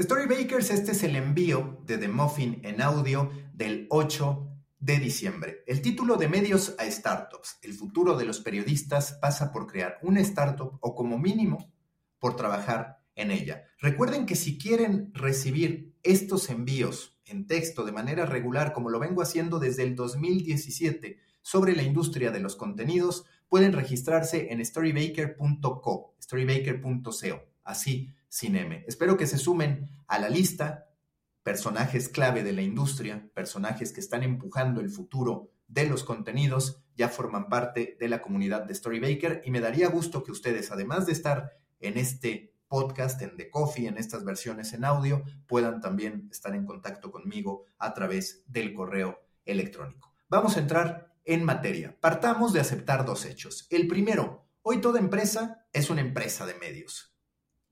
Storybakers, este es el envío de The Muffin en audio del 8 de diciembre. El título de Medios a Startups. El futuro de los periodistas pasa por crear una startup o como mínimo por trabajar en ella. Recuerden que si quieren recibir estos envíos en texto de manera regular, como lo vengo haciendo desde el 2017 sobre la industria de los contenidos, pueden registrarse en storybaker.co, storybaker.co, así Espero que se sumen a la lista personajes clave de la industria, personajes que están empujando el futuro de los contenidos, ya forman parte de la comunidad de Storybaker y me daría gusto que ustedes, además de estar en este podcast, en The Coffee, en estas versiones en audio, puedan también estar en contacto conmigo a través del correo electrónico. Vamos a entrar en materia. Partamos de aceptar dos hechos. El primero, hoy toda empresa es una empresa de medios.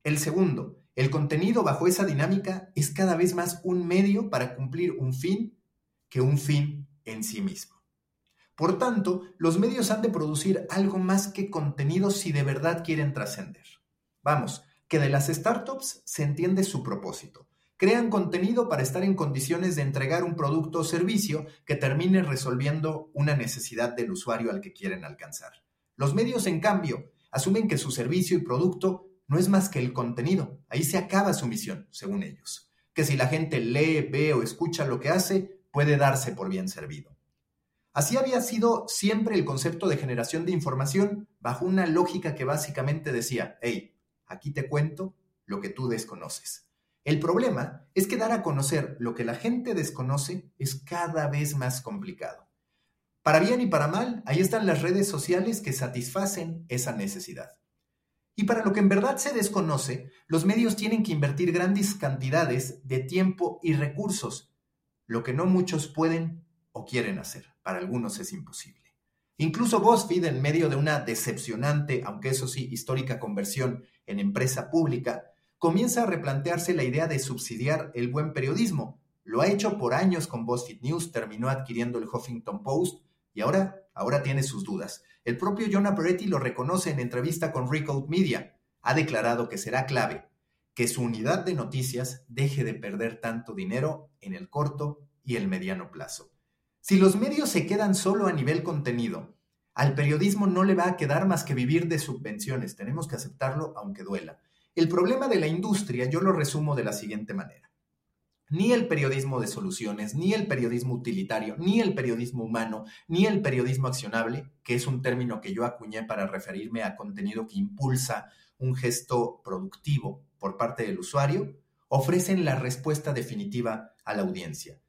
El segundo, el contenido bajo esa dinámica es cada vez más un medio para cumplir un fin que un fin en sí mismo. Por tanto, los medios han de producir algo más que contenido si de verdad quieren trascender. Vamos, que de las startups se entiende su propósito. Crean contenido para estar en condiciones de entregar un producto o servicio que termine resolviendo una necesidad del usuario al que quieren alcanzar. Los medios, en cambio, asumen que su servicio y producto no es más que el contenido. Ahí se acaba su misión, según ellos. Que si la gente lee, ve o escucha lo que hace, puede darse por bien servido. Así había sido siempre el concepto de generación de información bajo una lógica que básicamente decía, hey, aquí te cuento lo que tú desconoces. El problema es que dar a conocer lo que la gente desconoce es cada vez más complicado. Para bien y para mal, ahí están las redes sociales que satisfacen esa necesidad. Y para lo que en verdad se desconoce, los medios tienen que invertir grandes cantidades de tiempo y recursos, lo que no muchos pueden o quieren hacer. Para algunos es imposible. Incluso BuzzFeed, en medio de una decepcionante, aunque eso sí, histórica conversión en empresa pública, comienza a replantearse la idea de subsidiar el buen periodismo. Lo ha hecho por años con BuzzFeed News, terminó adquiriendo el Huffington Post y ahora, ahora tiene sus dudas. El propio Jonah Peretti lo reconoce en entrevista con Recode Media. Ha declarado que será clave que su unidad de noticias deje de perder tanto dinero en el corto y el mediano plazo. Si los medios se quedan solo a nivel contenido, al periodismo no le va a quedar más que vivir de subvenciones. Tenemos que aceptarlo aunque duela. El problema de la industria yo lo resumo de la siguiente manera ni el periodismo de soluciones, ni el periodismo utilitario, ni el periodismo humano, ni el periodismo accionable, que es un término que yo acuñé para referirme a contenido que impulsa un gesto productivo por parte del usuario, ofrecen la respuesta definitiva a la audiencia.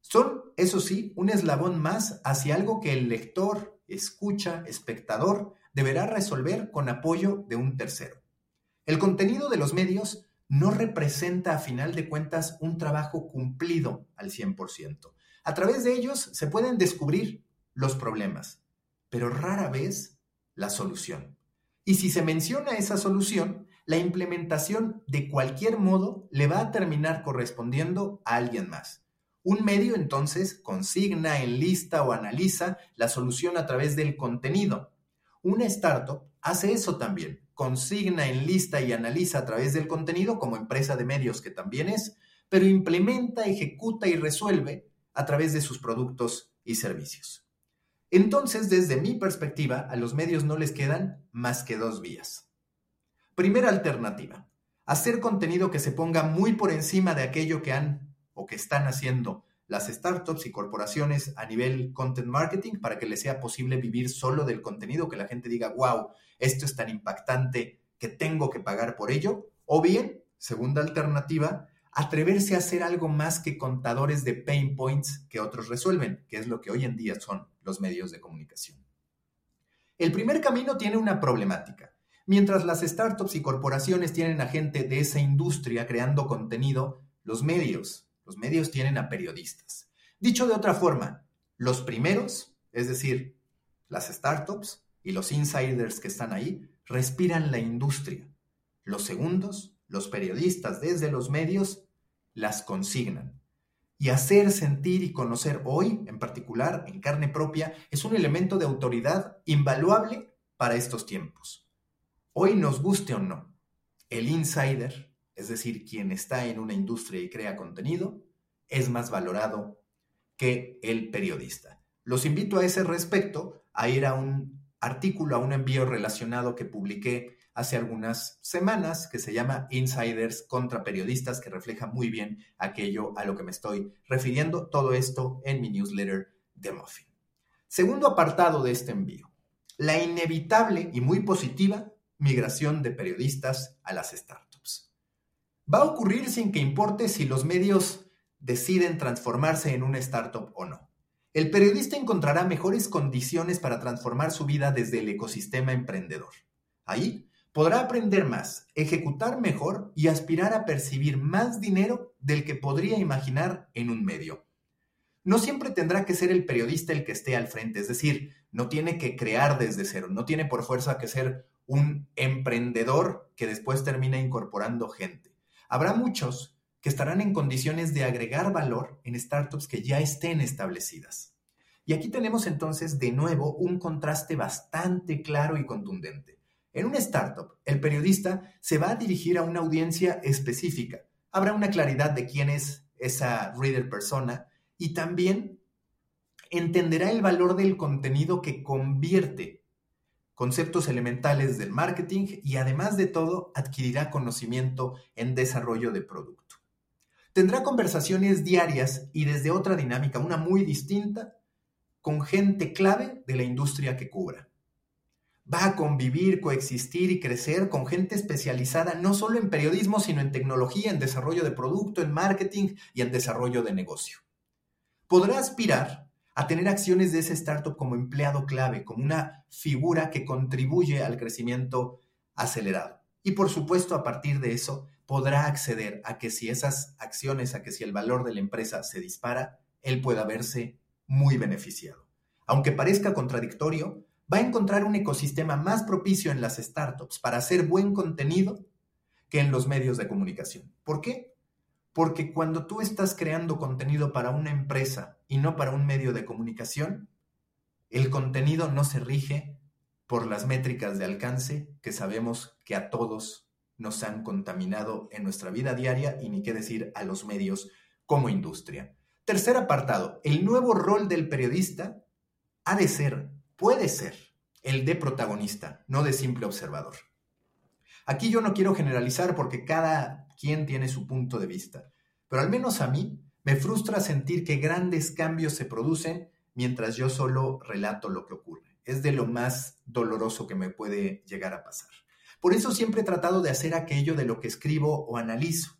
Son, eso sí, un eslabón más hacia algo que el lector, escucha, espectador, deberá resolver con apoyo de un tercero. El contenido de los medios no representa a final de cuentas un trabajo cumplido al 100%. A través de ellos se pueden descubrir los problemas, pero rara vez la solución. Y si se menciona esa solución, la implementación de cualquier modo le va a terminar correspondiendo a alguien más. Un medio entonces consigna, enlista o analiza la solución a través del contenido. Una startup hace eso también consigna, enlista y analiza a través del contenido como empresa de medios que también es, pero implementa, ejecuta y resuelve a través de sus productos y servicios. Entonces, desde mi perspectiva, a los medios no les quedan más que dos vías. Primera alternativa, hacer contenido que se ponga muy por encima de aquello que han o que están haciendo las startups y corporaciones a nivel content marketing para que les sea posible vivir solo del contenido, que la gente diga, wow, esto es tan impactante que tengo que pagar por ello. O bien, segunda alternativa, atreverse a hacer algo más que contadores de pain points que otros resuelven, que es lo que hoy en día son los medios de comunicación. El primer camino tiene una problemática. Mientras las startups y corporaciones tienen a gente de esa industria creando contenido, los medios, los medios tienen a periodistas. Dicho de otra forma, los primeros, es decir, las startups y los insiders que están ahí, respiran la industria. Los segundos, los periodistas desde los medios, las consignan. Y hacer sentir y conocer hoy, en particular, en carne propia, es un elemento de autoridad invaluable para estos tiempos. Hoy nos guste o no, el insider, es decir, quien está en una industria y crea contenido, es más valorado que el periodista. Los invito a ese respecto a ir a un artículo, a un envío relacionado que publiqué hace algunas semanas que se llama Insiders contra Periodistas, que refleja muy bien aquello a lo que me estoy refiriendo. Todo esto en mi newsletter de Muffin. Segundo apartado de este envío, la inevitable y muy positiva migración de periodistas a las startups. Va a ocurrir sin que importe si los medios deciden transformarse en una startup o no. El periodista encontrará mejores condiciones para transformar su vida desde el ecosistema emprendedor. Ahí podrá aprender más, ejecutar mejor y aspirar a percibir más dinero del que podría imaginar en un medio. No siempre tendrá que ser el periodista el que esté al frente, es decir, no tiene que crear desde cero, no tiene por fuerza que ser un emprendedor que después termina incorporando gente. Habrá muchos que estarán en condiciones de agregar valor en startups que ya estén establecidas. Y aquí tenemos entonces de nuevo un contraste bastante claro y contundente. En una startup, el periodista se va a dirigir a una audiencia específica. Habrá una claridad de quién es esa reader persona y también entenderá el valor del contenido que convierte conceptos elementales del marketing y además de todo adquirirá conocimiento en desarrollo de producto. Tendrá conversaciones diarias y desde otra dinámica, una muy distinta, con gente clave de la industria que cubra va a convivir, coexistir y crecer con gente especializada no solo en periodismo, sino en tecnología, en desarrollo de producto, en marketing y en desarrollo de negocio. Podrá aspirar a tener acciones de ese startup como empleado clave, como una figura que contribuye al crecimiento acelerado. Y por supuesto, a partir de eso, podrá acceder a que si esas acciones, a que si el valor de la empresa se dispara, él pueda verse muy beneficiado. Aunque parezca contradictorio, va a encontrar un ecosistema más propicio en las startups para hacer buen contenido que en los medios de comunicación. ¿Por qué? Porque cuando tú estás creando contenido para una empresa y no para un medio de comunicación, el contenido no se rige por las métricas de alcance que sabemos que a todos nos han contaminado en nuestra vida diaria y ni qué decir a los medios como industria. Tercer apartado, el nuevo rol del periodista ha de ser puede ser el de protagonista, no de simple observador. Aquí yo no quiero generalizar porque cada quien tiene su punto de vista, pero al menos a mí me frustra sentir que grandes cambios se producen mientras yo solo relato lo que ocurre. Es de lo más doloroso que me puede llegar a pasar. Por eso siempre he tratado de hacer aquello de lo que escribo o analizo.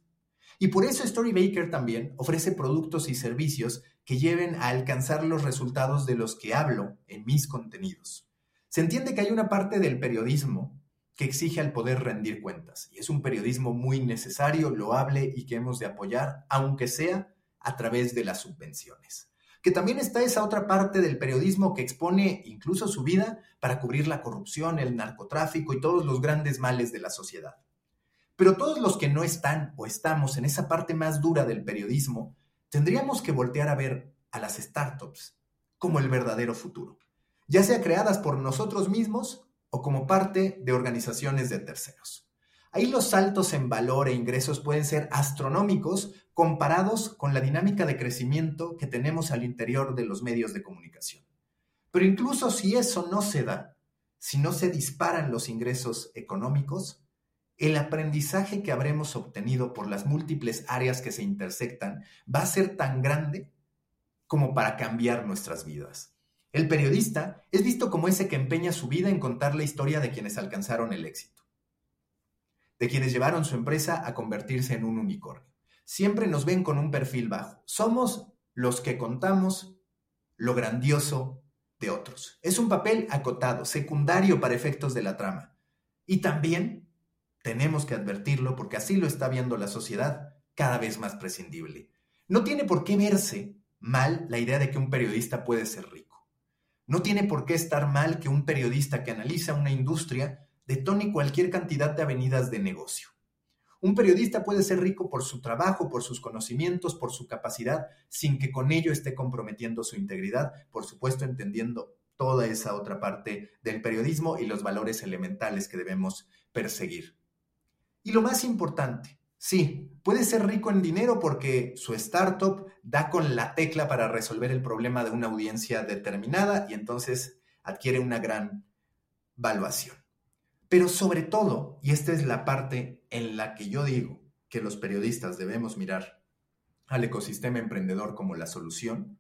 Y por eso Storybaker también ofrece productos y servicios que lleven a alcanzar los resultados de los que hablo en mis contenidos. Se entiende que hay una parte del periodismo que exige al poder rendir cuentas, y es un periodismo muy necesario, loable y que hemos de apoyar, aunque sea a través de las subvenciones. Que también está esa otra parte del periodismo que expone incluso su vida para cubrir la corrupción, el narcotráfico y todos los grandes males de la sociedad. Pero todos los que no están o estamos en esa parte más dura del periodismo, tendríamos que voltear a ver a las startups como el verdadero futuro, ya sea creadas por nosotros mismos o como parte de organizaciones de terceros. Ahí los saltos en valor e ingresos pueden ser astronómicos comparados con la dinámica de crecimiento que tenemos al interior de los medios de comunicación. Pero incluso si eso no se da, si no se disparan los ingresos económicos, el aprendizaje que habremos obtenido por las múltiples áreas que se intersectan va a ser tan grande como para cambiar nuestras vidas. El periodista es visto como ese que empeña su vida en contar la historia de quienes alcanzaron el éxito, de quienes llevaron su empresa a convertirse en un unicornio. Siempre nos ven con un perfil bajo. Somos los que contamos lo grandioso de otros. Es un papel acotado, secundario para efectos de la trama Y también tenemos que advertirlo porque así lo está viendo la sociedad cada vez más prescindible. No tiene por qué verse mal la idea de que un periodista puede ser rico. No tiene por qué estar mal que un periodista que analiza una industria detone cualquier cantidad de avenidas de negocio. Un periodista puede ser rico por su trabajo, por sus conocimientos, por su capacidad, sin que con ello esté comprometiendo su integridad, por supuesto entendiendo toda esa otra parte del periodismo y los valores elementales que debemos perseguir. Y lo más importante, sí, puede ser rico en dinero porque su startup da con la tecla para resolver el problema de una audiencia determinada y entonces adquiere una gran valuación. Pero sobre todo, y esta es la parte en la que yo digo que los periodistas debemos mirar al ecosistema emprendedor como la solución,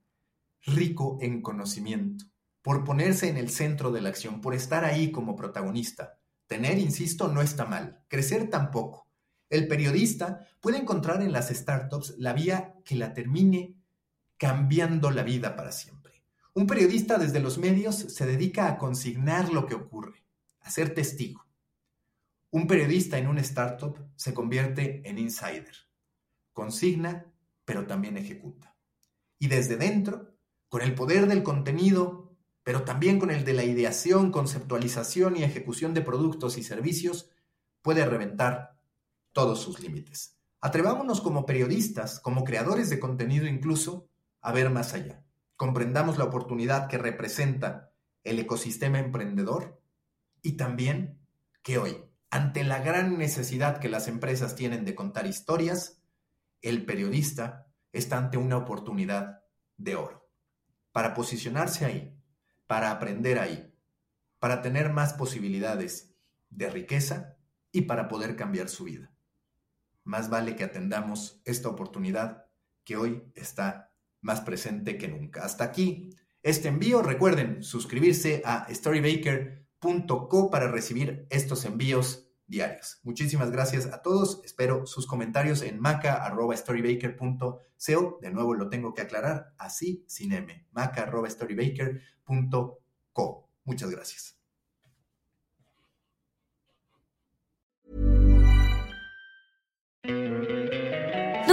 rico en conocimiento, por ponerse en el centro de la acción, por estar ahí como protagonista. Tener, insisto, no está mal, crecer tampoco. El periodista puede encontrar en las startups la vía que la termine cambiando la vida para siempre. Un periodista desde los medios se dedica a consignar lo que ocurre ser testigo. Un periodista en una startup se convierte en insider. Consigna, pero también ejecuta. Y desde dentro, con el poder del contenido, pero también con el de la ideación, conceptualización y ejecución de productos y servicios, puede reventar todos sus límites. Atrevámonos como periodistas, como creadores de contenido incluso, a ver más allá. Comprendamos la oportunidad que representa el ecosistema emprendedor y también que hoy, ante la gran necesidad que las empresas tienen de contar historias, el periodista está ante una oportunidad de oro para posicionarse ahí, para aprender ahí, para tener más posibilidades de riqueza y para poder cambiar su vida. Más vale que atendamos esta oportunidad que hoy está más presente que nunca. Hasta aquí este envío. Recuerden suscribirse a Storybaker co para recibir estos envíos diarios. Muchísimas gracias a todos. Espero sus comentarios en maca.storybaker.co. De nuevo lo tengo que aclarar, así sin M. maca.storybaker.co. Muchas gracias.